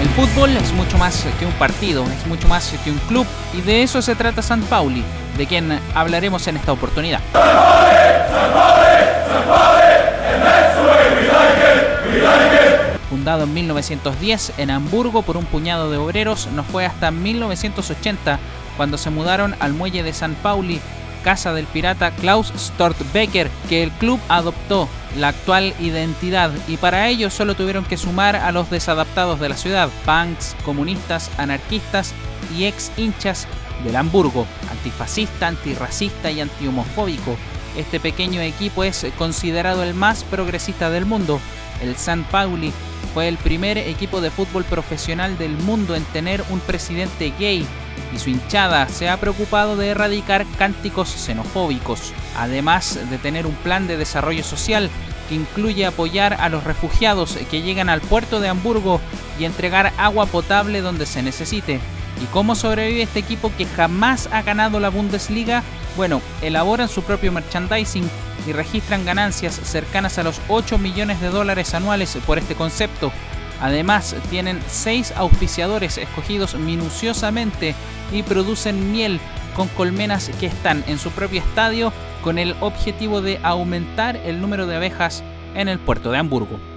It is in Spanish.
El fútbol es mucho más que un partido, es mucho más que un club y de eso se trata San Pauli, de quien hablaremos en esta oportunidad. Fundado en 1910 en Hamburgo por un puñado de obreros, no fue hasta 1980 cuando se mudaron al muelle de San Pauli, casa del pirata Klaus Stortbecker, que el club adoptó la actual identidad y para ello solo tuvieron que sumar a los desadaptados de la ciudad, punks, comunistas, anarquistas y ex hinchas del Hamburgo, antifascista, antirracista y antihomofóbico. Este pequeño equipo es considerado el más progresista del mundo. El San Pauli fue el primer equipo de fútbol profesional del mundo en tener un presidente gay y su hinchada se ha preocupado de erradicar cánticos xenofóbicos, además de tener un plan de desarrollo social que incluye apoyar a los refugiados que llegan al puerto de Hamburgo y entregar agua potable donde se necesite. ¿Y cómo sobrevive este equipo que jamás ha ganado la Bundesliga? Bueno, elaboran su propio merchandising y registran ganancias cercanas a los 8 millones de dólares anuales por este concepto. Además, tienen 6 auspiciadores escogidos minuciosamente y producen miel con colmenas que están en su propio estadio con el objetivo de aumentar el número de abejas en el puerto de Hamburgo.